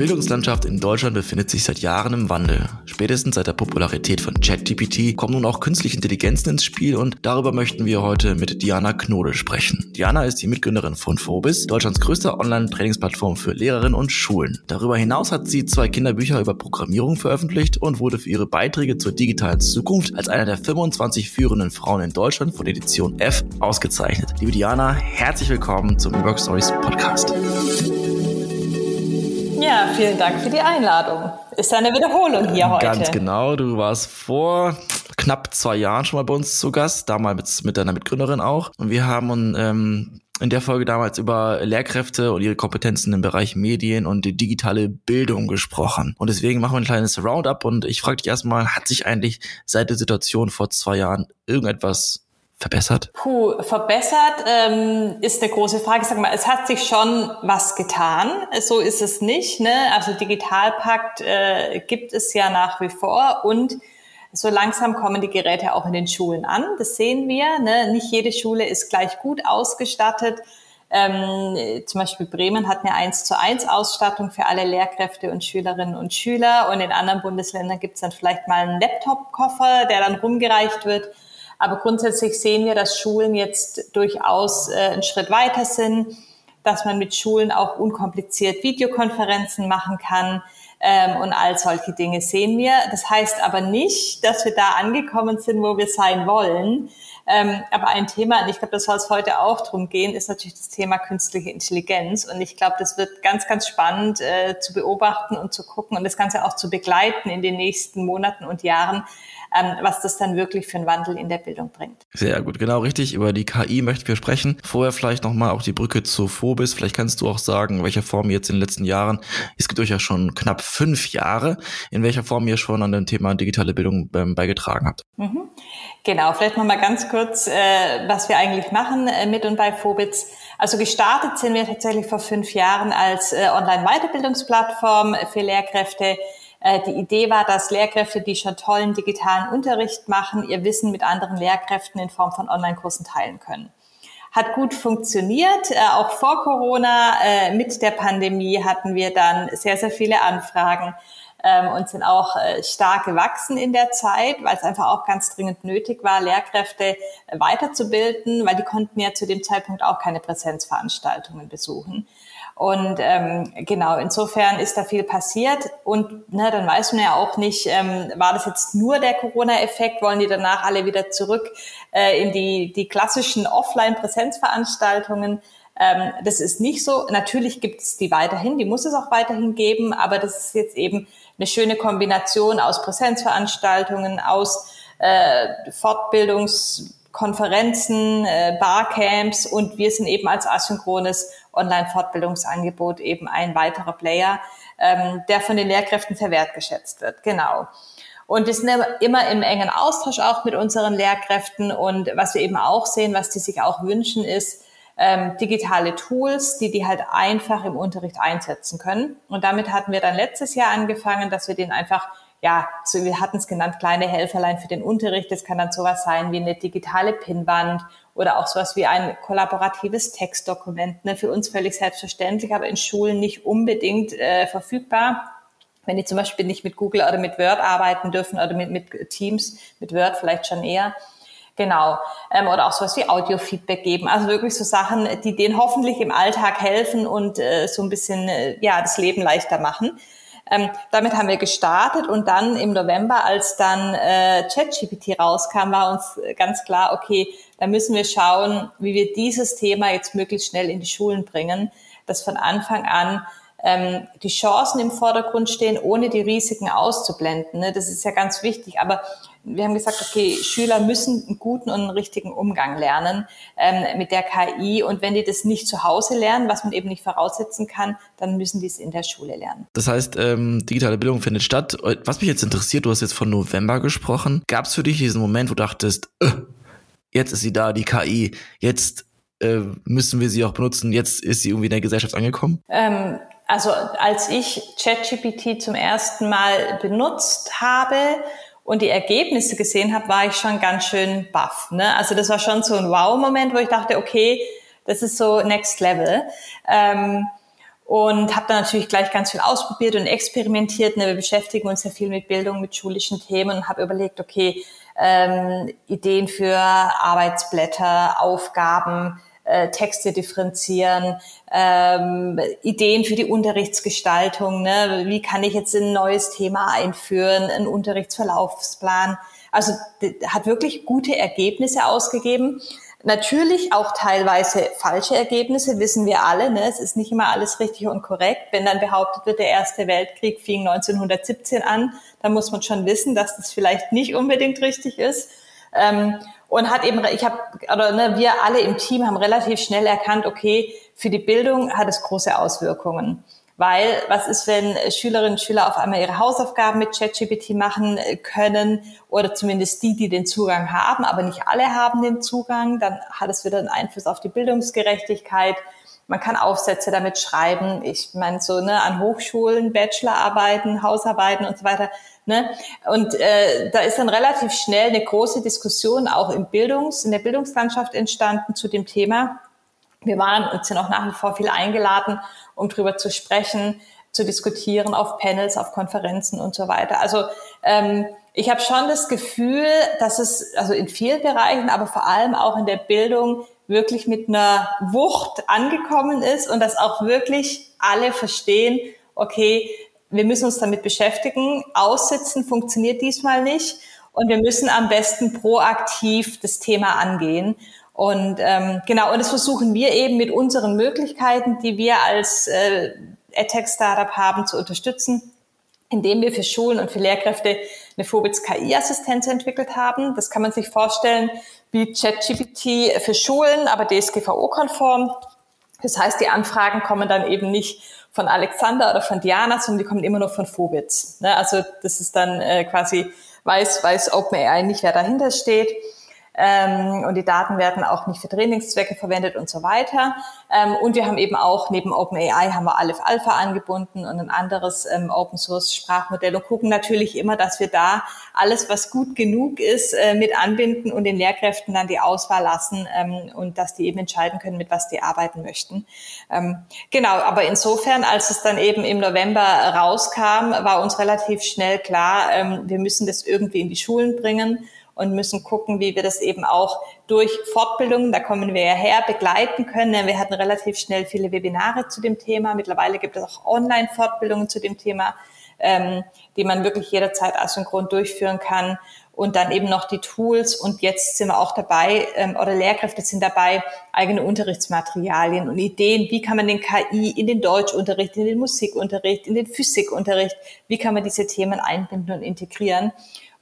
Bildungslandschaft in Deutschland befindet sich seit Jahren im Wandel. Spätestens seit der Popularität von ChatGPT kommen nun auch künstliche Intelligenzen ins Spiel und darüber möchten wir heute mit Diana Knodel sprechen. Diana ist die Mitgründerin von Phobis, Deutschlands größter Online-Trainingsplattform für Lehrerinnen und Schulen. Darüber hinaus hat sie zwei Kinderbücher über Programmierung veröffentlicht und wurde für ihre Beiträge zur digitalen Zukunft als einer der 25 führenden Frauen in Deutschland von Edition F ausgezeichnet. Liebe Diana, herzlich willkommen zum Work Stories Podcast. Ja, vielen Dank für die Einladung. Ist eine Wiederholung hier heute. Ganz genau. Du warst vor knapp zwei Jahren schon mal bei uns zu Gast, damals mit deiner Mitgründerin auch. Und wir haben ähm, in der Folge damals über Lehrkräfte und ihre Kompetenzen im Bereich Medien und digitale Bildung gesprochen. Und deswegen machen wir ein kleines Roundup und ich frage dich erstmal, hat sich eigentlich seit der Situation vor zwei Jahren irgendetwas verbessert? Puh, verbessert ähm, ist eine große Frage. Sag mal, es hat sich schon was getan. So ist es nicht. Ne? Also Digitalpakt äh, gibt es ja nach wie vor und so langsam kommen die Geräte auch in den Schulen an. Das sehen wir. Ne? Nicht jede Schule ist gleich gut ausgestattet. Ähm, zum Beispiel Bremen hat eine 1 zu 1 Ausstattung für alle Lehrkräfte und Schülerinnen und Schüler. Und in anderen Bundesländern gibt es dann vielleicht mal einen Laptop-Koffer, der dann rumgereicht wird. Aber grundsätzlich sehen wir, dass Schulen jetzt durchaus äh, einen Schritt weiter sind, dass man mit Schulen auch unkompliziert Videokonferenzen machen kann. Ähm, und all solche Dinge sehen wir. Das heißt aber nicht, dass wir da angekommen sind, wo wir sein wollen. Ähm, aber ein Thema, und ich glaube, das soll es heute auch drum gehen, ist natürlich das Thema künstliche Intelligenz. Und ich glaube, das wird ganz, ganz spannend äh, zu beobachten und zu gucken und das Ganze auch zu begleiten in den nächsten Monaten und Jahren, was das dann wirklich für einen Wandel in der Bildung bringt. Sehr gut, genau richtig. Über die KI möchten wir sprechen. Vorher vielleicht nochmal auch die Brücke zu Phobis. Vielleicht kannst du auch sagen, welcher Form ihr jetzt in den letzten Jahren, es gibt euch ja schon knapp fünf Jahre, in welcher Form ihr schon an dem Thema digitale Bildung ähm, beigetragen habt. Mhm. Genau, vielleicht nochmal ganz kurz, äh, was wir eigentlich machen äh, mit und bei Phobits. Also gestartet sind wir tatsächlich vor fünf Jahren als äh, Online-Weiterbildungsplattform für Lehrkräfte die Idee war, dass Lehrkräfte, die schon tollen digitalen Unterricht machen, ihr Wissen mit anderen Lehrkräften in Form von Online-Kursen teilen können. Hat gut funktioniert, äh, auch vor Corona. Äh, mit der Pandemie hatten wir dann sehr, sehr viele Anfragen ähm, und sind auch stark gewachsen in der Zeit, weil es einfach auch ganz dringend nötig war, Lehrkräfte weiterzubilden, weil die konnten ja zu dem Zeitpunkt auch keine Präsenzveranstaltungen besuchen. Und ähm, genau, insofern ist da viel passiert. Und ne, dann weiß man ja auch nicht, ähm, war das jetzt nur der Corona-Effekt, wollen die danach alle wieder zurück äh, in die, die klassischen Offline-Präsenzveranstaltungen? Ähm, das ist nicht so. Natürlich gibt es die weiterhin, die muss es auch weiterhin geben, aber das ist jetzt eben eine schöne Kombination aus Präsenzveranstaltungen, aus äh, Fortbildungs- Konferenzen, äh, Barcamps und wir sind eben als asynchrones Online-Fortbildungsangebot eben ein weiterer Player, ähm, der von den Lehrkräften sehr wertgeschätzt wird. Genau. Und wir sind immer im engen Austausch auch mit unseren Lehrkräften und was wir eben auch sehen, was die sich auch wünschen, ist ähm, digitale Tools, die die halt einfach im Unterricht einsetzen können. Und damit hatten wir dann letztes Jahr angefangen, dass wir den einfach ja, so wir hatten es genannt, kleine Helferlein für den Unterricht. Das kann dann sowas sein wie eine digitale Pinnwand oder auch sowas wie ein kollaboratives Textdokument. Ne? Für uns völlig selbstverständlich, aber in Schulen nicht unbedingt äh, verfügbar. Wenn die zum Beispiel nicht mit Google oder mit Word arbeiten dürfen oder mit, mit Teams, mit Word vielleicht schon eher. Genau. Ähm, oder auch sowas wie Audio-Feedback geben. Also wirklich so Sachen, die denen hoffentlich im Alltag helfen und äh, so ein bisschen äh, ja das Leben leichter machen. Ähm, damit haben wir gestartet und dann im November, als dann äh, ChatGPT rauskam, war uns ganz klar, okay, da müssen wir schauen, wie wir dieses Thema jetzt möglichst schnell in die Schulen bringen, dass von Anfang an ähm, die Chancen im Vordergrund stehen, ohne die Risiken auszublenden. Ne? Das ist ja ganz wichtig. Aber wir haben gesagt, okay, Schüler müssen einen guten und einen richtigen Umgang lernen ähm, mit der KI. Und wenn die das nicht zu Hause lernen, was man eben nicht voraussetzen kann, dann müssen die es in der Schule lernen. Das heißt, ähm, digitale Bildung findet statt. Was mich jetzt interessiert, du hast jetzt von November gesprochen. Gab es für dich diesen Moment, wo du dachtest, äh, jetzt ist sie da, die KI, jetzt äh, müssen wir sie auch benutzen, jetzt ist sie irgendwie in der Gesellschaft angekommen? Ähm, also als ich ChatGPT zum ersten Mal benutzt habe und die Ergebnisse gesehen habe, war ich schon ganz schön baff. Ne? Also das war schon so ein Wow-Moment, wo ich dachte, okay, das ist so Next Level. Ähm, und habe dann natürlich gleich ganz viel ausprobiert und experimentiert. Ne? Wir beschäftigen uns ja viel mit Bildung, mit schulischen Themen und habe überlegt, okay, ähm, Ideen für Arbeitsblätter, Aufgaben, äh, Texte differenzieren, ähm, Ideen für die Unterrichtsgestaltung. Ne? Wie kann ich jetzt ein neues Thema einführen, einen Unterrichtsverlaufsplan? Also hat wirklich gute Ergebnisse ausgegeben. Natürlich auch teilweise falsche Ergebnisse, wissen wir alle. Ne? Es ist nicht immer alles richtig und korrekt. Wenn dann behauptet wird, der Erste Weltkrieg fing 1917 an, dann muss man schon wissen, dass das vielleicht nicht unbedingt richtig ist. Ähm, und hat eben, ich habe, oder ne, wir alle im Team haben relativ schnell erkannt, okay, für die Bildung hat es große Auswirkungen. Weil was ist, wenn Schülerinnen und Schüler auf einmal ihre Hausaufgaben mit ChatGPT machen können oder zumindest die, die den Zugang haben, aber nicht alle haben den Zugang, dann hat es wieder einen Einfluss auf die Bildungsgerechtigkeit. Man kann Aufsätze damit schreiben. Ich meine, so ne, an Hochschulen, Bachelorarbeiten, Hausarbeiten und so weiter. Ne? Und äh, da ist dann relativ schnell eine große Diskussion auch im Bildungs-, in der Bildungslandschaft entstanden zu dem Thema. Wir waren und sind auch nach wie vor viel eingeladen, um drüber zu sprechen, zu diskutieren auf Panels, auf Konferenzen und so weiter. Also ähm, ich habe schon das Gefühl, dass es also in vielen Bereichen, aber vor allem auch in der Bildung wirklich mit einer Wucht angekommen ist und dass auch wirklich alle verstehen, okay, wir müssen uns damit beschäftigen. Aussitzen funktioniert diesmal nicht und wir müssen am besten proaktiv das Thema angehen. Und ähm, genau, und das versuchen wir eben mit unseren Möglichkeiten, die wir als äh, EdTech-Startup haben, zu unterstützen, indem wir für Schulen und für Lehrkräfte eine Phobits KI-Assistenz entwickelt haben. Das kann man sich vorstellen wie ChatGPT für Schulen, aber DSGVO-konform. Das heißt, die Anfragen kommen dann eben nicht von Alexander oder von Diana, sondern die kommen immer nur von Phobits. Ne? Also das ist dann äh, quasi, weiß, weiß OpenAI nicht, wer dahinter steht ähm, und die Daten werden auch nicht für Trainingszwecke verwendet und so weiter. Ähm, und wir haben eben auch neben OpenAI haben wir Aleph Alpha angebunden und ein anderes ähm, Open Source Sprachmodell und gucken natürlich immer, dass wir da alles, was gut genug ist, äh, mit anbinden und den Lehrkräften dann die Auswahl lassen ähm, und dass die eben entscheiden können, mit was die arbeiten möchten. Ähm, genau, aber insofern, als es dann eben im November rauskam, war uns relativ schnell klar, ähm, wir müssen das irgendwie in die Schulen bringen und müssen gucken, wie wir das eben auch durch Fortbildungen, da kommen wir ja her, begleiten können. Wir hatten relativ schnell viele Webinare zu dem Thema. Mittlerweile gibt es auch Online-Fortbildungen zu dem Thema, ähm, die man wirklich jederzeit asynchron durchführen kann. Und dann eben noch die Tools. Und jetzt sind wir auch dabei, ähm, oder Lehrkräfte sind dabei, eigene Unterrichtsmaterialien und Ideen. Wie kann man den KI in den Deutschunterricht, in den Musikunterricht, in den Physikunterricht, wie kann man diese Themen einbinden und integrieren?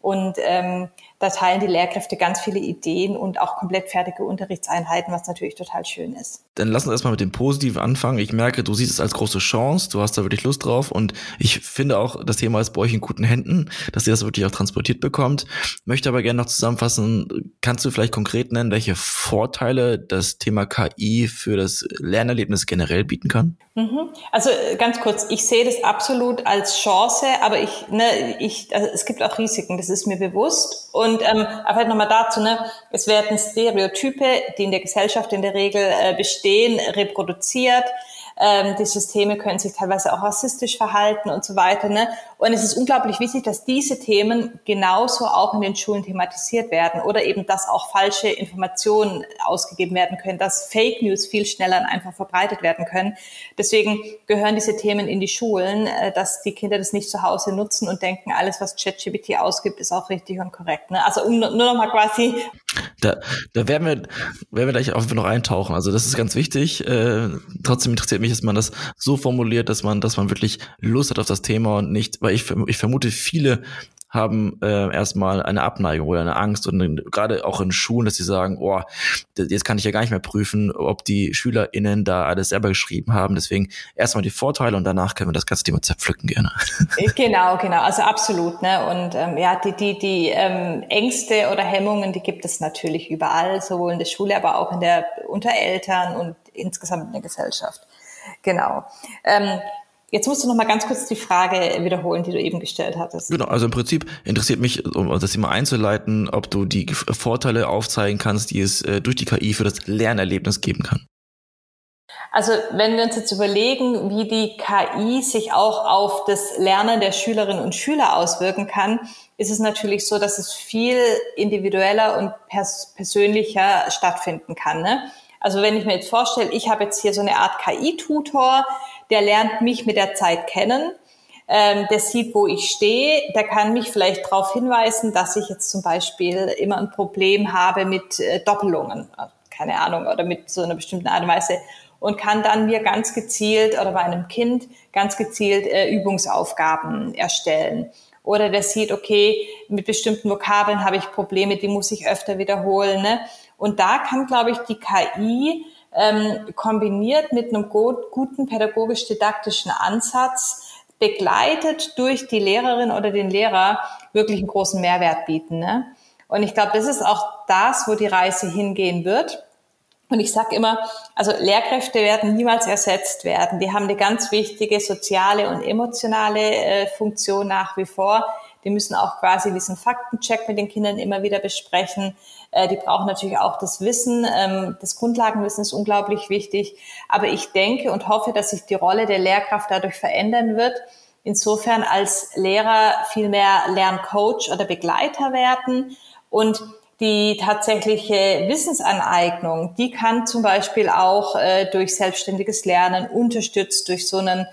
Und ähm, da teilen die Lehrkräfte ganz viele Ideen und auch komplett fertige Unterrichtseinheiten, was natürlich total schön ist. Dann lass uns erstmal mit dem Positiven anfangen. Ich merke, du siehst es als große Chance, du hast da wirklich Lust drauf und ich finde auch, das Thema ist bei euch in guten Händen, dass ihr das wirklich auch transportiert bekommt. Möchte aber gerne noch zusammenfassen, kannst du vielleicht konkret nennen, welche Vorteile das Thema KI für das Lernerlebnis generell bieten kann? Mhm. Also äh, ganz kurz, ich sehe das absolut als Chance, aber ich, ne, ich, also es gibt auch Risiken, das ist mir bewusst. Und und ähm, aber halt nochmal dazu, ne, es werden Stereotype, die in der Gesellschaft in der Regel äh, bestehen, reproduziert. Ähm, die Systeme können sich teilweise auch rassistisch verhalten und so weiter. Ne? Und es ist unglaublich wichtig, dass diese Themen genauso auch in den Schulen thematisiert werden oder eben, dass auch falsche Informationen ausgegeben werden können, dass Fake News viel schneller und einfach verbreitet werden können. Deswegen gehören diese Themen in die Schulen, äh, dass die Kinder das nicht zu Hause nutzen und denken, alles, was ChatGPT ausgibt, ist auch richtig und korrekt. Ne? Also um nur noch mal quasi. Da, da werden wir, werden wir gleich auch noch eintauchen. Also das ist ganz wichtig. Äh, trotzdem interessiert mich, dass man das so formuliert, dass man, dass man wirklich Lust hat auf das Thema und nicht, weil ich, ich vermute, viele haben äh, erstmal eine Abneigung oder eine Angst und gerade auch in Schulen, dass sie sagen, oh, jetzt kann ich ja gar nicht mehr prüfen, ob die SchülerInnen da alles selber geschrieben haben. Deswegen erstmal die Vorteile und danach können wir das ganze Thema zerpflücken gerne. Genau, genau, also absolut. Ne? Und ähm, ja, die, die, die ähm, Ängste oder Hemmungen, die gibt es natürlich überall, sowohl in der Schule, aber auch in der unter Eltern und insgesamt in der Gesellschaft. Genau. Ähm, Jetzt musst du noch mal ganz kurz die Frage wiederholen, die du eben gestellt hattest. Genau, also im Prinzip interessiert mich, um das Thema einzuleiten, ob du die Vorteile aufzeigen kannst, die es äh, durch die KI für das Lernerlebnis geben kann. Also wenn wir uns jetzt überlegen, wie die KI sich auch auf das Lernen der Schülerinnen und Schüler auswirken kann, ist es natürlich so, dass es viel individueller und pers persönlicher stattfinden kann. Ne? Also wenn ich mir jetzt vorstelle, ich habe jetzt hier so eine Art KI-Tutor, der lernt mich mit der Zeit kennen, ähm, der sieht, wo ich stehe, der kann mich vielleicht darauf hinweisen, dass ich jetzt zum Beispiel immer ein Problem habe mit äh, Doppelungen, keine Ahnung, oder mit so einer bestimmten Art und Weise und kann dann mir ganz gezielt oder bei einem Kind ganz gezielt äh, Übungsaufgaben erstellen. Oder der sieht, okay, mit bestimmten Vokabeln habe ich Probleme, die muss ich öfter wiederholen. Ne? Und da kann, glaube ich, die KI ähm, kombiniert mit einem guten pädagogisch-didaktischen Ansatz begleitet durch die Lehrerin oder den Lehrer wirklich einen großen Mehrwert bieten. Ne? Und ich glaube, das ist auch das, wo die Reise hingehen wird. Und ich sage immer, also Lehrkräfte werden niemals ersetzt werden. Die haben eine ganz wichtige soziale und emotionale äh, Funktion nach wie vor. Die müssen auch quasi diesen Faktencheck mit den Kindern immer wieder besprechen. Äh, die brauchen natürlich auch das Wissen. Ähm, das Grundlagenwissen ist unglaublich wichtig. Aber ich denke und hoffe, dass sich die Rolle der Lehrkraft dadurch verändern wird. Insofern als Lehrer viel mehr Lerncoach oder Begleiter werden und die tatsächliche Wissensaneignung, die kann zum Beispiel auch äh, durch selbstständiges Lernen unterstützt durch so einen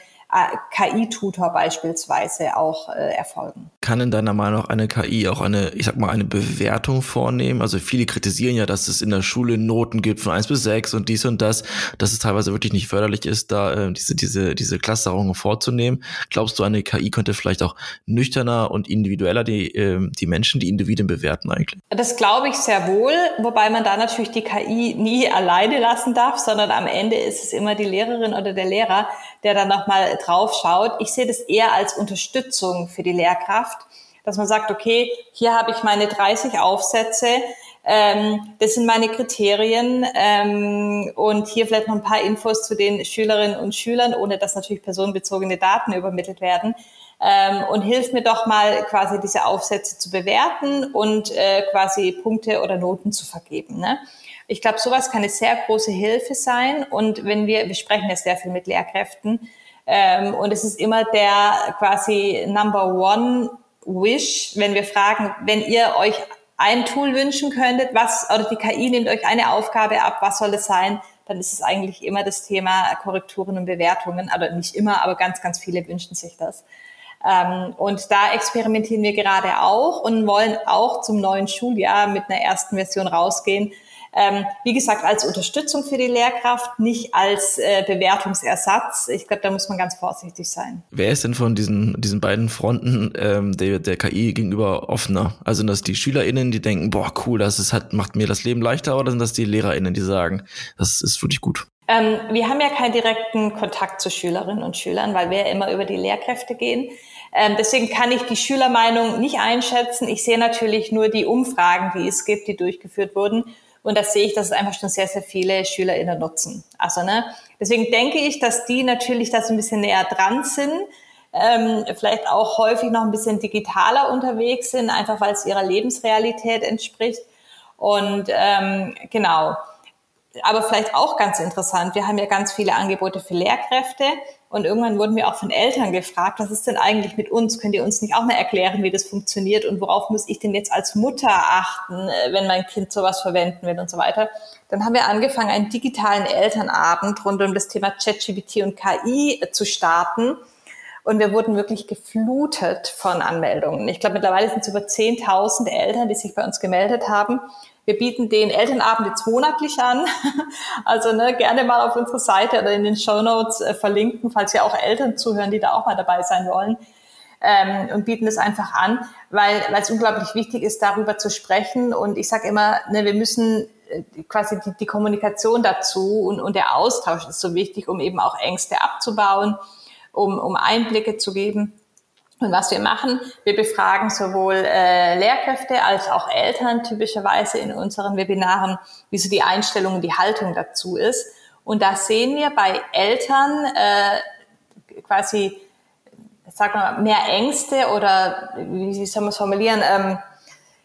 KI-Tutor beispielsweise auch äh, erfolgen. Kann in deiner Meinung nach eine KI auch eine, ich sag mal, eine Bewertung vornehmen? Also viele kritisieren ja, dass es in der Schule Noten gibt von eins bis sechs und dies und das, dass es teilweise wirklich nicht förderlich ist, da äh, diese, diese, diese Clusterungen vorzunehmen. Glaubst du, eine KI könnte vielleicht auch nüchterner und individueller die, äh, die Menschen, die Individuen bewerten eigentlich? Das glaube ich sehr wohl, wobei man da natürlich die KI nie alleine lassen darf, sondern am Ende ist es immer die Lehrerin oder der Lehrer, der dann nochmal drauf schaut. Ich sehe das eher als Unterstützung für die Lehrkraft, dass man sagt, okay, hier habe ich meine 30 Aufsätze, ähm, das sind meine Kriterien ähm, und hier vielleicht noch ein paar Infos zu den Schülerinnen und Schülern, ohne dass natürlich personenbezogene Daten übermittelt werden. Ähm, und hilft mir doch mal quasi diese Aufsätze zu bewerten und äh, quasi Punkte oder Noten zu vergeben. Ne? Ich glaube, sowas kann eine sehr große Hilfe sein. Und wenn wir, wir sprechen ja sehr viel mit Lehrkräften, ähm, und es ist immer der quasi Number One Wish, wenn wir fragen, wenn ihr euch ein Tool wünschen könntet, was, oder die KI nimmt euch eine Aufgabe ab, was soll es sein? Dann ist es eigentlich immer das Thema Korrekturen und Bewertungen. Aber nicht immer, aber ganz, ganz viele wünschen sich das. Ähm, und da experimentieren wir gerade auch und wollen auch zum neuen Schuljahr mit einer ersten Version rausgehen, ähm, wie gesagt, als Unterstützung für die Lehrkraft, nicht als äh, Bewertungsersatz. Ich glaube, da muss man ganz vorsichtig sein. Wer ist denn von diesen, diesen beiden Fronten ähm, der, der KI gegenüber offener? Also sind das die SchülerInnen, die denken, boah, cool, das ist, hat, macht mir das Leben leichter, oder sind das die LehrerInnen, die sagen, das ist wirklich gut? Ähm, wir haben ja keinen direkten Kontakt zu Schülerinnen und Schülern, weil wir ja immer über die Lehrkräfte gehen. Ähm, deswegen kann ich die Schülermeinung nicht einschätzen. Ich sehe natürlich nur die Umfragen, die es gibt, die durchgeführt wurden. Und da sehe ich, dass es einfach schon sehr, sehr viele SchülerInnen nutzen. Also, ne, deswegen denke ich, dass die natürlich da so ein bisschen näher dran sind, ähm, vielleicht auch häufig noch ein bisschen digitaler unterwegs sind, einfach weil es ihrer Lebensrealität entspricht. Und ähm, genau. Aber vielleicht auch ganz interessant, wir haben ja ganz viele Angebote für Lehrkräfte und irgendwann wurden wir auch von Eltern gefragt, was ist denn eigentlich mit uns? Könnt ihr uns nicht auch mal erklären, wie das funktioniert und worauf muss ich denn jetzt als Mutter achten, äh, wenn mein Kind sowas verwenden will und so weiter? Dann haben wir angefangen, einen digitalen Elternabend rund um das Thema ChatGPT und KI äh, zu starten. Und wir wurden wirklich geflutet von Anmeldungen. Ich glaube, mittlerweile sind es über 10.000 Eltern, die sich bei uns gemeldet haben. Wir bieten den Elternabend jetzt monatlich an. Also ne, gerne mal auf unsere Seite oder in den Show Notes äh, verlinken, falls ja auch Eltern zuhören, die da auch mal dabei sein wollen. Ähm, und bieten das einfach an, weil weil es unglaublich wichtig ist, darüber zu sprechen. Und ich sage immer, ne, wir müssen äh, quasi die, die Kommunikation dazu und, und der Austausch ist so wichtig, um eben auch Ängste abzubauen, um, um Einblicke zu geben. Und was wir machen, wir befragen sowohl äh, Lehrkräfte als auch Eltern typischerweise in unseren Webinaren, wie so die Einstellung und die Haltung dazu ist. Und da sehen wir bei Eltern äh, quasi, sagen wir mal, mehr Ängste oder wie soll man es formulieren, ähm,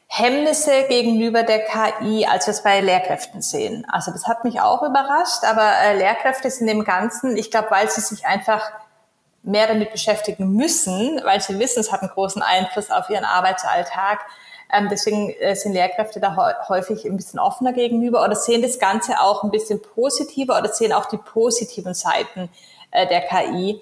Hemmnisse gegenüber der KI, als wir es bei Lehrkräften sehen. Also das hat mich auch überrascht, aber äh, Lehrkräfte sind im Ganzen, ich glaube, weil sie sich einfach mehr damit beschäftigen müssen, weil sie wissen, es hat einen großen Einfluss auf ihren Arbeitsalltag. Ähm, deswegen äh, sind Lehrkräfte da häufig ein bisschen offener gegenüber oder sehen das Ganze auch ein bisschen positiver oder sehen auch die positiven Seiten äh, der KI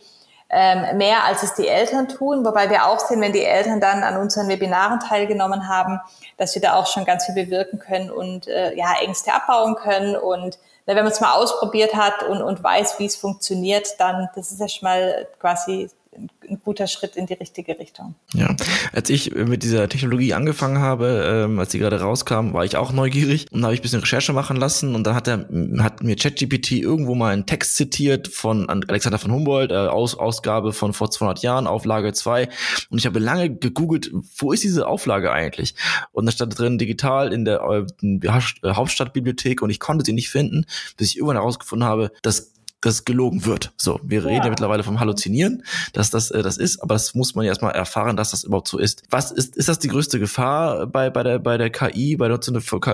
ähm, mehr als es die Eltern tun, wobei wir auch sehen, wenn die Eltern dann an unseren Webinaren teilgenommen haben, dass wir da auch schon ganz viel bewirken können und äh, ja Ängste abbauen können. Und wenn man es mal ausprobiert hat und, und weiß, wie es funktioniert, dann das ist ja schon mal quasi ein guter Schritt in die richtige Richtung. Ja, als ich mit dieser Technologie angefangen habe, ähm, als sie gerade rauskam, war ich auch neugierig. Und habe ich ein bisschen Recherche machen lassen. Und dann hat er hat mir ChatGPT irgendwo mal einen Text zitiert von Alexander von Humboldt, äh, Aus, Ausgabe von vor 200 Jahren, Auflage 2 und ich habe lange gegoogelt, wo ist diese Auflage eigentlich? Und da stand drin digital in der äh, Hauptstadtbibliothek. Und ich konnte sie nicht finden, bis ich irgendwann herausgefunden habe, dass das gelogen wird. So, wir reden ja mittlerweile vom Halluzinieren, dass das äh, das ist, aber das muss man ja erstmal erfahren, dass das überhaupt so ist. Was ist ist das die größte Gefahr bei bei der bei der KI, bei der,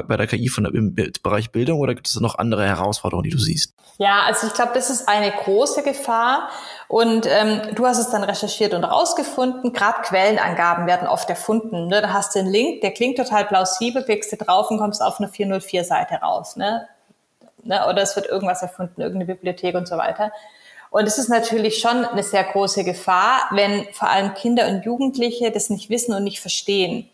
bei der KI von der, im Bereich Bildung oder gibt es noch andere Herausforderungen, die du siehst? Ja, also ich glaube, das ist eine große Gefahr und ähm, du hast es dann recherchiert und rausgefunden. Gerade Quellenangaben werden oft erfunden. Ne? Da hast du einen Link, der klingt total plausibel, klickst du drauf und kommst auf eine 404-Seite raus. Ne? Ne? oder es wird irgendwas erfunden, irgendeine Bibliothek und so weiter. Und es ist natürlich schon eine sehr große Gefahr, wenn vor allem Kinder und Jugendliche das nicht wissen und nicht verstehen.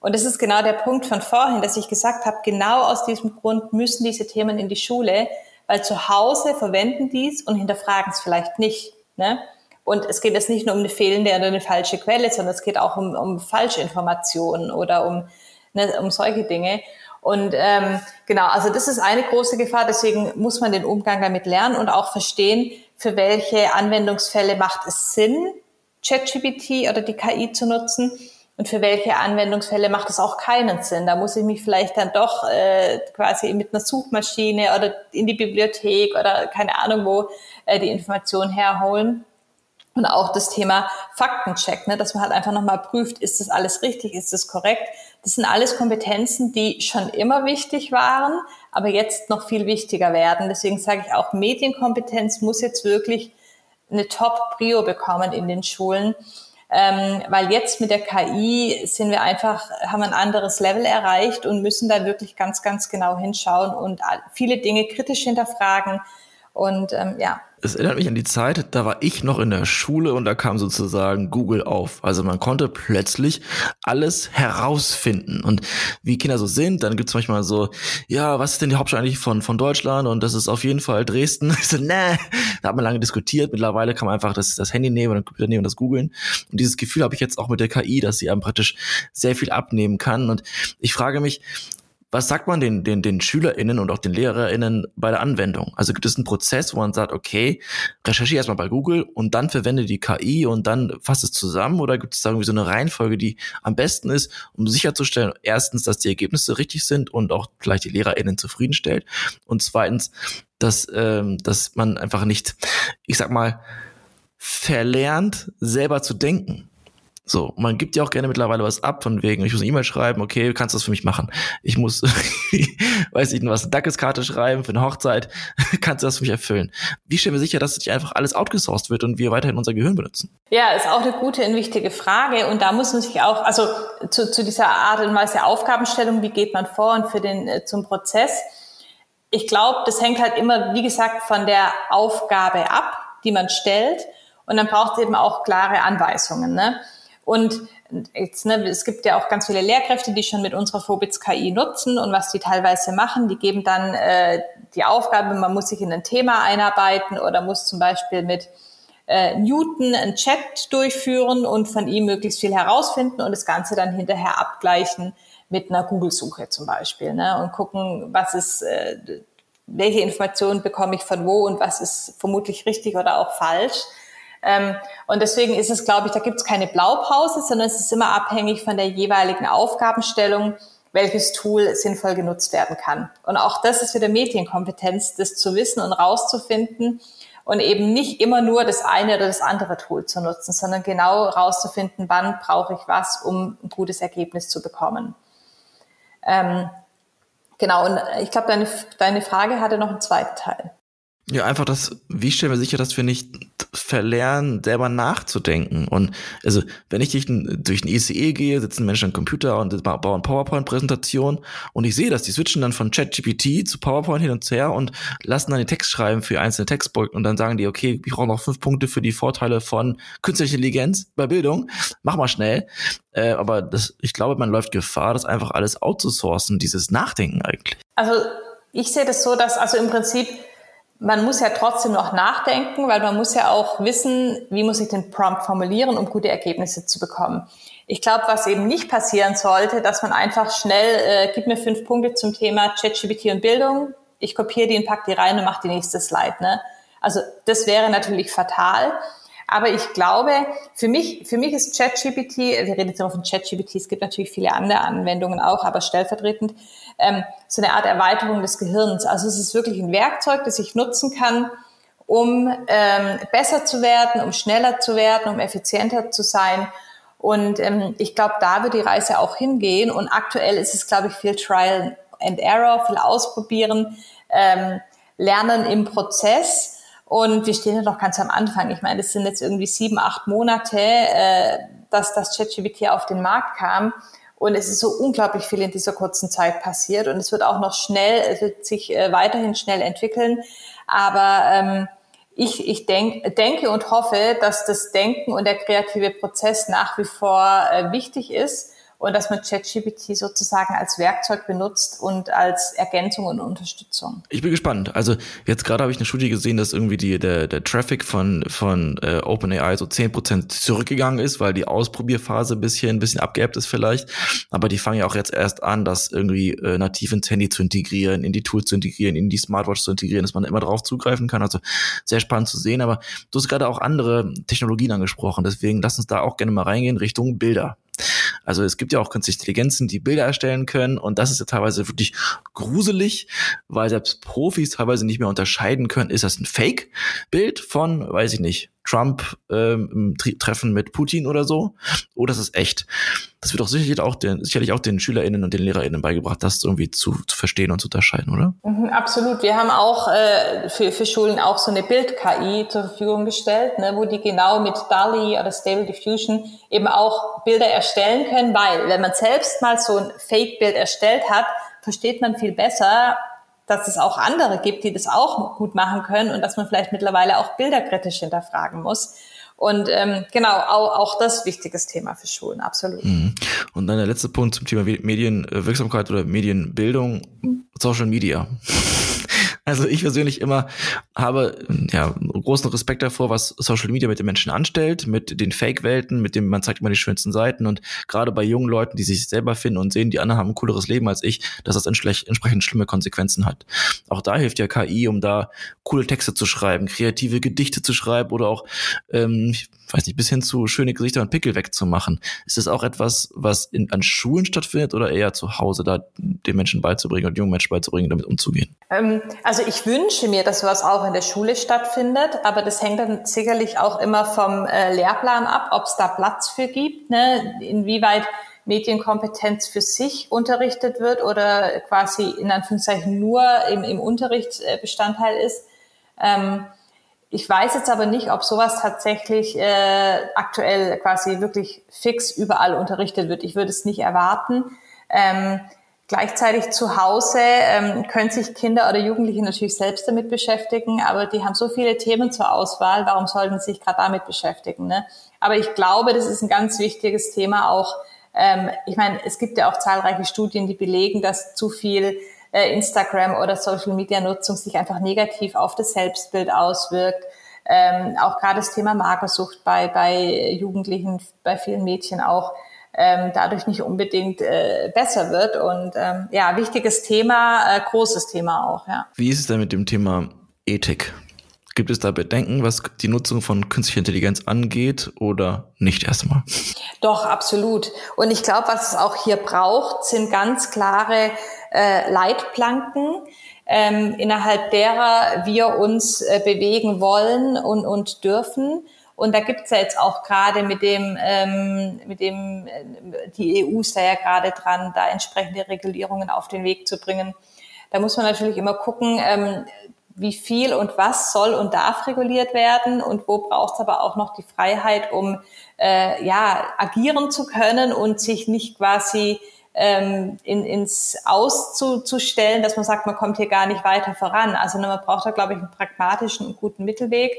Und das ist genau der Punkt von vorhin, dass ich gesagt habe, genau aus diesem Grund müssen diese Themen in die Schule, weil zu Hause verwenden dies und hinterfragen es vielleicht nicht. Ne? Und es geht jetzt nicht nur um eine fehlende oder eine falsche Quelle, sondern es geht auch um, um Falschinformationen oder um, ne, um solche Dinge. Und ähm, genau, also das ist eine große Gefahr. Deswegen muss man den Umgang damit lernen und auch verstehen, für welche Anwendungsfälle macht es Sinn, ChatGPT oder die KI zu nutzen und für welche Anwendungsfälle macht es auch keinen Sinn. Da muss ich mich vielleicht dann doch äh, quasi mit einer Suchmaschine oder in die Bibliothek oder keine Ahnung wo äh, die Information herholen. Und auch das Thema Faktencheck, ne, dass man halt einfach nochmal prüft, ist das alles richtig, ist das korrekt. Das sind alles Kompetenzen, die schon immer wichtig waren, aber jetzt noch viel wichtiger werden. Deswegen sage ich auch, Medienkompetenz muss jetzt wirklich eine Top-Prio bekommen in den Schulen. Ähm, weil jetzt mit der KI sind wir einfach, haben ein anderes Level erreicht und müssen da wirklich ganz, ganz genau hinschauen und viele Dinge kritisch hinterfragen. Und ähm, ja, es erinnert mich an die Zeit, da war ich noch in der Schule und da kam sozusagen Google auf. Also man konnte plötzlich alles herausfinden. Und wie Kinder so sind, dann gibt's manchmal so, ja, was ist denn die Hauptstadt eigentlich von, von Deutschland? Und das ist auf jeden Fall Dresden. Ich so, nee, da hat man lange diskutiert. Mittlerweile kann man einfach das, das Handy nehmen oder den Computer nehmen und das googeln. Und dieses Gefühl habe ich jetzt auch mit der KI, dass sie einem praktisch sehr viel abnehmen kann. Und ich frage mich, was sagt man den, den, den SchülerInnen und auch den LehrerInnen bei der Anwendung? Also gibt es einen Prozess, wo man sagt, okay, recherchiere erstmal bei Google und dann verwende die KI und dann fasst es zusammen? Oder gibt es da irgendwie so eine Reihenfolge, die am besten ist, um sicherzustellen, erstens, dass die Ergebnisse richtig sind und auch gleich die LehrerInnen zufriedenstellt und zweitens, dass, ähm, dass man einfach nicht, ich sag mal, verlernt, selber zu denken. So, man gibt ja auch gerne mittlerweile was ab, von wegen, ich muss eine E-Mail schreiben, okay, kannst du das für mich machen? Ich muss, weiß ich was, eine Dankeskarte schreiben für eine Hochzeit, kannst du das für mich erfüllen? Wie stellen wir sicher, dass nicht einfach alles outgesourced wird und wir weiterhin unser Gehirn benutzen? Ja, ist auch eine gute und wichtige Frage und da muss man sich auch, also zu, zu dieser Art und Weise Aufgabenstellung, wie geht man vor und für den, äh, zum Prozess? Ich glaube, das hängt halt immer, wie gesagt, von der Aufgabe ab, die man stellt und dann braucht es eben auch klare Anweisungen, ne? Und jetzt, ne, es gibt ja auch ganz viele Lehrkräfte, die schon mit unserer Phobits KI nutzen und was die teilweise machen, die geben dann äh, die Aufgabe, man muss sich in ein Thema einarbeiten oder muss zum Beispiel mit äh, Newton einen Chat durchführen und von ihm möglichst viel herausfinden und das Ganze dann hinterher abgleichen mit einer Google-Suche zum Beispiel ne, und gucken, was ist, äh, welche Informationen bekomme ich von wo und was ist vermutlich richtig oder auch falsch. Ähm, und deswegen ist es, glaube ich, da gibt es keine Blaupause, sondern es ist immer abhängig von der jeweiligen Aufgabenstellung, welches Tool sinnvoll genutzt werden kann. Und auch das ist wieder Medienkompetenz, das zu wissen und rauszufinden und eben nicht immer nur das eine oder das andere Tool zu nutzen, sondern genau rauszufinden, wann brauche ich was, um ein gutes Ergebnis zu bekommen. Ähm, genau, und ich glaube, deine, deine Frage hatte noch einen zweiten Teil. Ja, einfach das, wie stellen wir sicher, dass wir nicht verlernen, selber nachzudenken. Und also, wenn ich durch ein, durch ein ICE gehe, sitzen Menschen am Computer und bauen PowerPoint-Präsentation und ich sehe das, die switchen dann von ChatGPT zu PowerPoint hin und her und lassen dann den Text schreiben für einzelne Textbeutel und dann sagen die, okay, ich brauche noch fünf Punkte für die Vorteile von künstlicher Intelligenz bei Bildung. Mach mal schnell. Äh, aber das, ich glaube, man läuft Gefahr, das einfach alles outzusourcen, dieses Nachdenken eigentlich. Also, ich sehe das so, dass also im Prinzip man muss ja trotzdem noch nachdenken, weil man muss ja auch wissen, wie muss ich den Prompt formulieren, um gute Ergebnisse zu bekommen. Ich glaube, was eben nicht passieren sollte, dass man einfach schnell, äh, gib mir fünf Punkte zum Thema ChatGPT und Bildung, ich kopiere die und pack die rein und mache die nächste Slide. Ne? Also das wäre natürlich fatal. Aber ich glaube, für mich, für mich ist ChatGPT, wir reden jetzt immer von ChatGPT, es gibt natürlich viele andere Anwendungen auch, aber stellvertretend, ähm, so eine Art Erweiterung des Gehirns. Also es ist wirklich ein Werkzeug, das ich nutzen kann, um ähm, besser zu werden, um schneller zu werden, um effizienter zu sein. Und ähm, ich glaube, da wird die Reise auch hingehen. Und aktuell ist es, glaube ich, viel Trial and Error, viel Ausprobieren, ähm, Lernen im Prozess. Und wir stehen ja noch ganz am Anfang. Ich meine, es sind jetzt irgendwie sieben, acht Monate, äh, dass das ChatGPT auf den Markt kam. Und es ist so unglaublich viel in dieser kurzen Zeit passiert. Und es wird auch noch schnell, es wird sich äh, weiterhin schnell entwickeln. Aber ähm, ich, ich denk, denke und hoffe, dass das Denken und der kreative Prozess nach wie vor äh, wichtig ist und dass man ChatGPT sozusagen als Werkzeug benutzt und als Ergänzung und Unterstützung. Ich bin gespannt. Also jetzt gerade habe ich eine Studie gesehen, dass irgendwie die, der, der Traffic von, von äh, OpenAI so zehn Prozent zurückgegangen ist, weil die Ausprobierphase ein bisschen, ein bisschen abgeebbt ist vielleicht. Aber die fangen ja auch jetzt erst an, das irgendwie äh, nativ ins Handy zu integrieren, in die Tools zu integrieren, in die Smartwatch zu integrieren, dass man immer drauf zugreifen kann. Also sehr spannend zu sehen. Aber du hast gerade auch andere Technologien angesprochen. Deswegen lass uns da auch gerne mal reingehen Richtung Bilder. Also es gibt ja auch künstliche Intelligenzen, die Bilder erstellen können und das ist ja teilweise wirklich gruselig, weil selbst Profis teilweise nicht mehr unterscheiden können, ist das ein Fake-Bild von, weiß ich nicht, Trump ähm, Treffen mit Putin oder so, oder ist es echt? Das wird doch sicherlich auch den, sicherlich auch den SchülerInnen und den LehrerInnen beigebracht, das irgendwie zu, zu verstehen und zu unterscheiden, oder? Mhm, absolut. Wir haben auch äh, für, für Schulen auch so eine Bild-KI zur Verfügung gestellt, ne, wo die genau mit DALI oder Stable Diffusion eben auch Bilder erstellen können, weil wenn man selbst mal so ein Fake-Bild erstellt hat, versteht man viel besser, dass es auch andere gibt, die das auch gut machen können und dass man vielleicht mittlerweile auch bilderkritisch hinterfragen muss. Und ähm, genau, auch, auch das wichtiges Thema für Schulen, absolut. Mhm. Und dann der letzte Punkt zum Thema Medienwirksamkeit oder Medienbildung, Social Media. Also ich persönlich immer habe ja großen Respekt davor, was Social Media mit den Menschen anstellt, mit den Fake-Welten, mit dem man zeigt immer die schönsten Seiten und gerade bei jungen Leuten, die sich selber finden und sehen, die anderen haben ein cooleres Leben als ich, dass das entsprechend schlimme Konsequenzen hat. Auch da hilft ja KI, um da coole Texte zu schreiben, kreative Gedichte zu schreiben oder auch ähm, weiß nicht, bis hin zu schöne Gesichter und Pickel wegzumachen. Ist das auch etwas, was in, an Schulen stattfindet oder eher zu Hause, da den Menschen beizubringen und jungen Menschen beizubringen, damit umzugehen? Ähm, also ich wünsche mir, dass sowas auch in der Schule stattfindet, aber das hängt dann sicherlich auch immer vom äh, Lehrplan ab, ob es da Platz für gibt, ne? inwieweit Medienkompetenz für sich unterrichtet wird oder quasi in Anführungszeichen nur im, im Unterricht äh, Bestandteil ist. Ähm, ich weiß jetzt aber nicht, ob sowas tatsächlich äh, aktuell quasi wirklich fix überall unterrichtet wird. Ich würde es nicht erwarten. Ähm, gleichzeitig zu Hause ähm, können sich Kinder oder Jugendliche natürlich selbst damit beschäftigen, aber die haben so viele Themen zur Auswahl. Warum sollten sie sich gerade damit beschäftigen? Ne? Aber ich glaube, das ist ein ganz wichtiges Thema auch. Ähm, ich meine, es gibt ja auch zahlreiche Studien, die belegen, dass zu viel äh, Instagram oder Social Media Nutzung sich einfach negativ auf das Selbstbild auswirkt. Ähm, auch gerade das Thema Magersucht bei, bei Jugendlichen, bei vielen Mädchen auch ähm, dadurch nicht unbedingt äh, besser wird. Und ähm, ja, wichtiges Thema, äh, großes Thema auch, ja. Wie ist es denn mit dem Thema Ethik? Gibt es da Bedenken, was die Nutzung von künstlicher Intelligenz angeht oder nicht erstmal? Doch, absolut. Und ich glaube, was es auch hier braucht, sind ganz klare äh, Leitplanken, ähm, innerhalb derer wir uns äh, bewegen wollen und, und dürfen Und da gibt's ja jetzt auch gerade mit dem, ähm, mit dem, äh, die EU ist da ja gerade dran, da entsprechende Regulierungen auf den Weg zu bringen. Da muss man natürlich immer gucken, ähm, wie viel und was soll und darf reguliert werden und wo braucht es aber auch noch die Freiheit, um äh, ja agieren zu können und sich nicht quasi ähm, in, ins Auszustellen, dass man sagt, man kommt hier gar nicht weiter voran. Also man braucht da, glaube ich, einen pragmatischen und guten Mittelweg.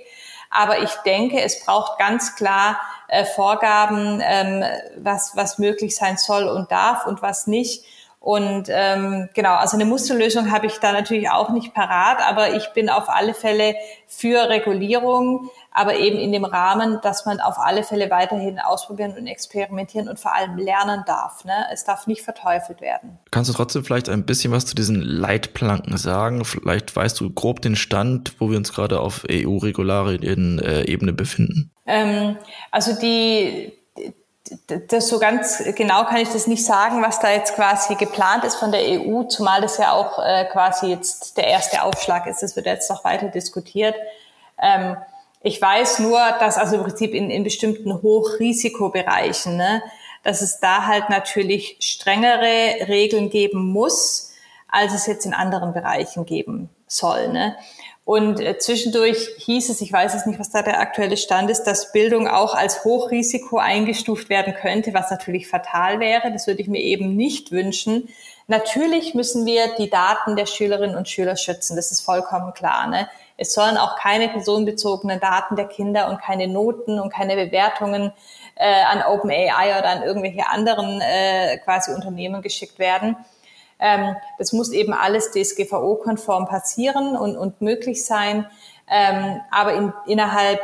Aber ich denke, es braucht ganz klar äh, Vorgaben, ähm, was, was möglich sein soll und darf und was nicht. Und ähm, genau, also eine Musterlösung habe ich da natürlich auch nicht parat, aber ich bin auf alle Fälle für Regulierung, aber eben in dem Rahmen, dass man auf alle Fälle weiterhin ausprobieren und experimentieren und vor allem lernen darf. Ne? Es darf nicht verteufelt werden. Kannst du trotzdem vielleicht ein bisschen was zu diesen Leitplanken sagen? Vielleicht weißt du grob den Stand, wo wir uns gerade auf EU-Regularien-Ebene äh, befinden? Ähm, also die das so ganz genau kann ich das nicht sagen, was da jetzt quasi geplant ist von der EU, zumal das ja auch äh, quasi jetzt der erste Aufschlag ist. Das wird jetzt noch weiter diskutiert. Ähm, ich weiß nur, dass also im Prinzip in, in bestimmten Hochrisikobereichen, ne, dass es da halt natürlich strengere Regeln geben muss, als es jetzt in anderen Bereichen geben soll. Ne? Und äh, zwischendurch hieß es, ich weiß es nicht, was da der aktuelle Stand ist, dass Bildung auch als Hochrisiko eingestuft werden könnte, was natürlich fatal wäre. Das würde ich mir eben nicht wünschen. Natürlich müssen wir die Daten der Schülerinnen und Schüler schützen. Das ist vollkommen klar. Ne? Es sollen auch keine personenbezogenen Daten der Kinder und keine Noten und keine Bewertungen äh, an OpenAI oder an irgendwelche anderen äh, quasi Unternehmen geschickt werden. Ähm, das muss eben alles DSGVO-konform passieren und, und möglich sein. Ähm, aber in, innerhalb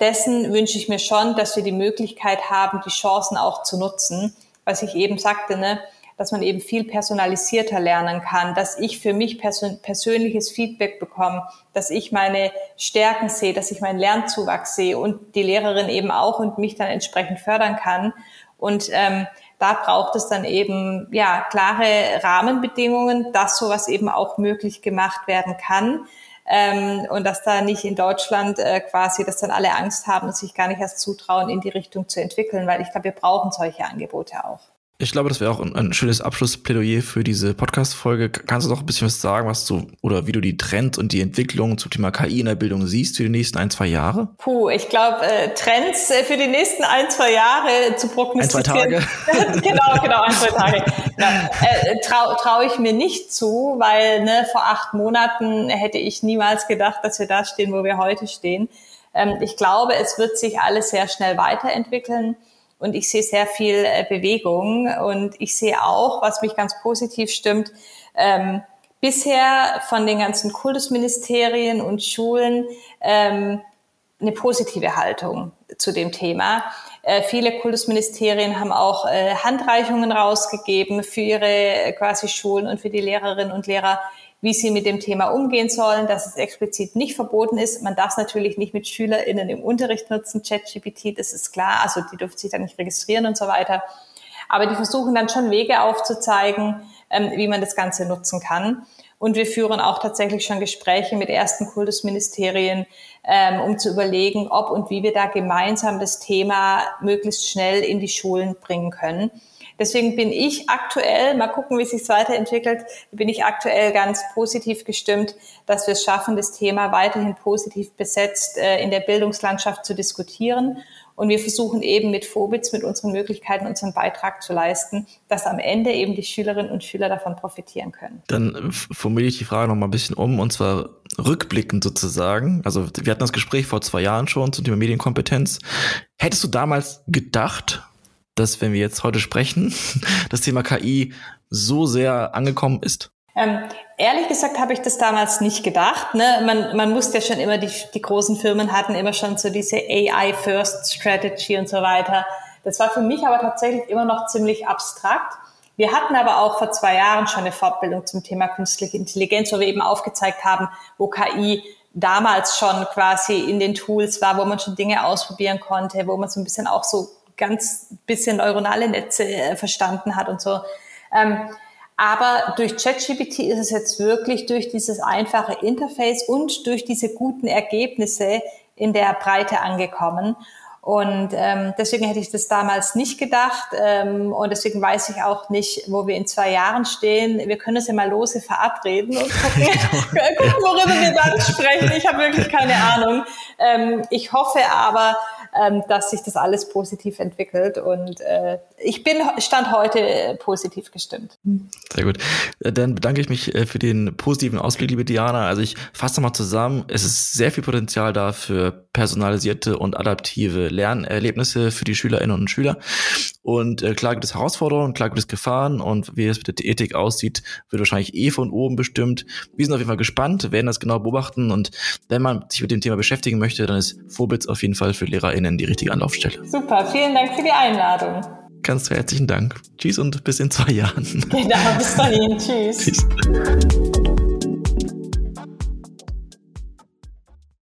dessen wünsche ich mir schon, dass wir die Möglichkeit haben, die Chancen auch zu nutzen. Was ich eben sagte, ne, dass man eben viel personalisierter lernen kann, dass ich für mich persön persönliches Feedback bekomme, dass ich meine Stärken sehe, dass ich meinen Lernzuwachs sehe und die Lehrerin eben auch und mich dann entsprechend fördern kann. Und ähm, da braucht es dann eben ja klare Rahmenbedingungen, dass sowas eben auch möglich gemacht werden kann. Ähm, und dass da nicht in Deutschland äh, quasi, dass dann alle Angst haben und sich gar nicht erst zutrauen, in die Richtung zu entwickeln, weil ich glaube, wir brauchen solche Angebote auch. Ich glaube, das wäre auch ein, ein, schönes Abschlussplädoyer für diese Podcast-Folge. Kannst du noch ein bisschen was sagen, was du oder wie du die Trends und die Entwicklung zum Thema KI in der Bildung siehst für die nächsten ein, zwei Jahre? Puh, ich glaube, äh, Trends äh, für die nächsten ein, zwei Jahre zu prognostizieren. Ein, zwei Tage? genau, genau, ein, zwei Tage. Ja, äh, Traue trau ich mir nicht zu, weil ne, vor acht Monaten hätte ich niemals gedacht, dass wir da stehen, wo wir heute stehen. Ähm, ich glaube, es wird sich alles sehr schnell weiterentwickeln und ich sehe sehr viel äh, Bewegung und ich sehe auch, was mich ganz positiv stimmt, ähm, bisher von den ganzen Kultusministerien und Schulen ähm, eine positive Haltung zu dem Thema. Äh, viele Kultusministerien haben auch äh, Handreichungen rausgegeben für ihre äh, quasi Schulen und für die Lehrerinnen und Lehrer, wie sie mit dem Thema umgehen sollen, dass es explizit nicht verboten ist. Man darf es natürlich nicht mit SchülerInnen im Unterricht nutzen, ChatGPT, das ist klar, also die dürfen sich da nicht registrieren und so weiter. Aber die versuchen dann schon Wege aufzuzeigen, ähm, wie man das Ganze nutzen kann. Und wir führen auch tatsächlich schon Gespräche mit ersten Kultusministerien, ähm, um zu überlegen, ob und wie wir da gemeinsam das Thema möglichst schnell in die Schulen bringen können. Deswegen bin ich aktuell, mal gucken, wie es sich weiterentwickelt, bin ich aktuell ganz positiv gestimmt, dass wir es schaffen, das Thema weiterhin positiv besetzt äh, in der Bildungslandschaft zu diskutieren. Und wir versuchen eben mit Phobitz, mit unseren Möglichkeiten, unseren Beitrag zu leisten, dass am Ende eben die Schülerinnen und Schüler davon profitieren können. Dann formuliere ich die Frage noch mal ein bisschen um, und zwar rückblickend sozusagen. Also wir hatten das Gespräch vor zwei Jahren schon zum Thema Medienkompetenz. Hättest du damals gedacht, dass, wenn wir jetzt heute sprechen, das Thema KI so sehr angekommen ist? Ähm, ehrlich gesagt habe ich das damals nicht gedacht. Ne? Man, man musste ja schon immer, die, die großen Firmen hatten immer schon so diese AI-First-Strategy und so weiter. Das war für mich aber tatsächlich immer noch ziemlich abstrakt. Wir hatten aber auch vor zwei Jahren schon eine Fortbildung zum Thema künstliche Intelligenz, wo wir eben aufgezeigt haben, wo KI damals schon quasi in den Tools war, wo man schon Dinge ausprobieren konnte, wo man so ein bisschen auch so ganz bisschen neuronale Netze äh, verstanden hat und so. Ähm, aber durch ChatGPT ist es jetzt wirklich durch dieses einfache Interface und durch diese guten Ergebnisse in der Breite angekommen. Und ähm, deswegen hätte ich das damals nicht gedacht. Ähm, und deswegen weiß ich auch nicht, wo wir in zwei Jahren stehen. Wir können uns ja mal lose verabreden und gucken, gucken worüber wir dann sprechen. Ich habe wirklich keine Ahnung. Ähm, ich hoffe aber, ähm, dass sich das alles positiv entwickelt. Und äh, ich bin Stand heute äh, positiv gestimmt. Sehr gut. Dann bedanke ich mich äh, für den positiven Ausblick, liebe Diana. Also ich fasse nochmal zusammen. Es ist sehr viel Potenzial da für personalisierte und adaptive Lernerlebnisse für die Schülerinnen und Schüler. Und äh, klar gibt es Herausforderungen, klar gibt es Gefahren und wie es mit der Ethik aussieht, wird wahrscheinlich eh von oben bestimmt. Wir sind auf jeden Fall gespannt, werden das genau beobachten und wenn man sich mit dem Thema beschäftigen möchte, dann ist Vorbits auf jeden Fall für LehrerInnen die richtige Anlaufstelle. Super, vielen Dank für die Einladung. Ganz herzlichen Dank. Tschüss und bis in zwei Jahren. Genau, bis dahin. Tschüss. Tschüss.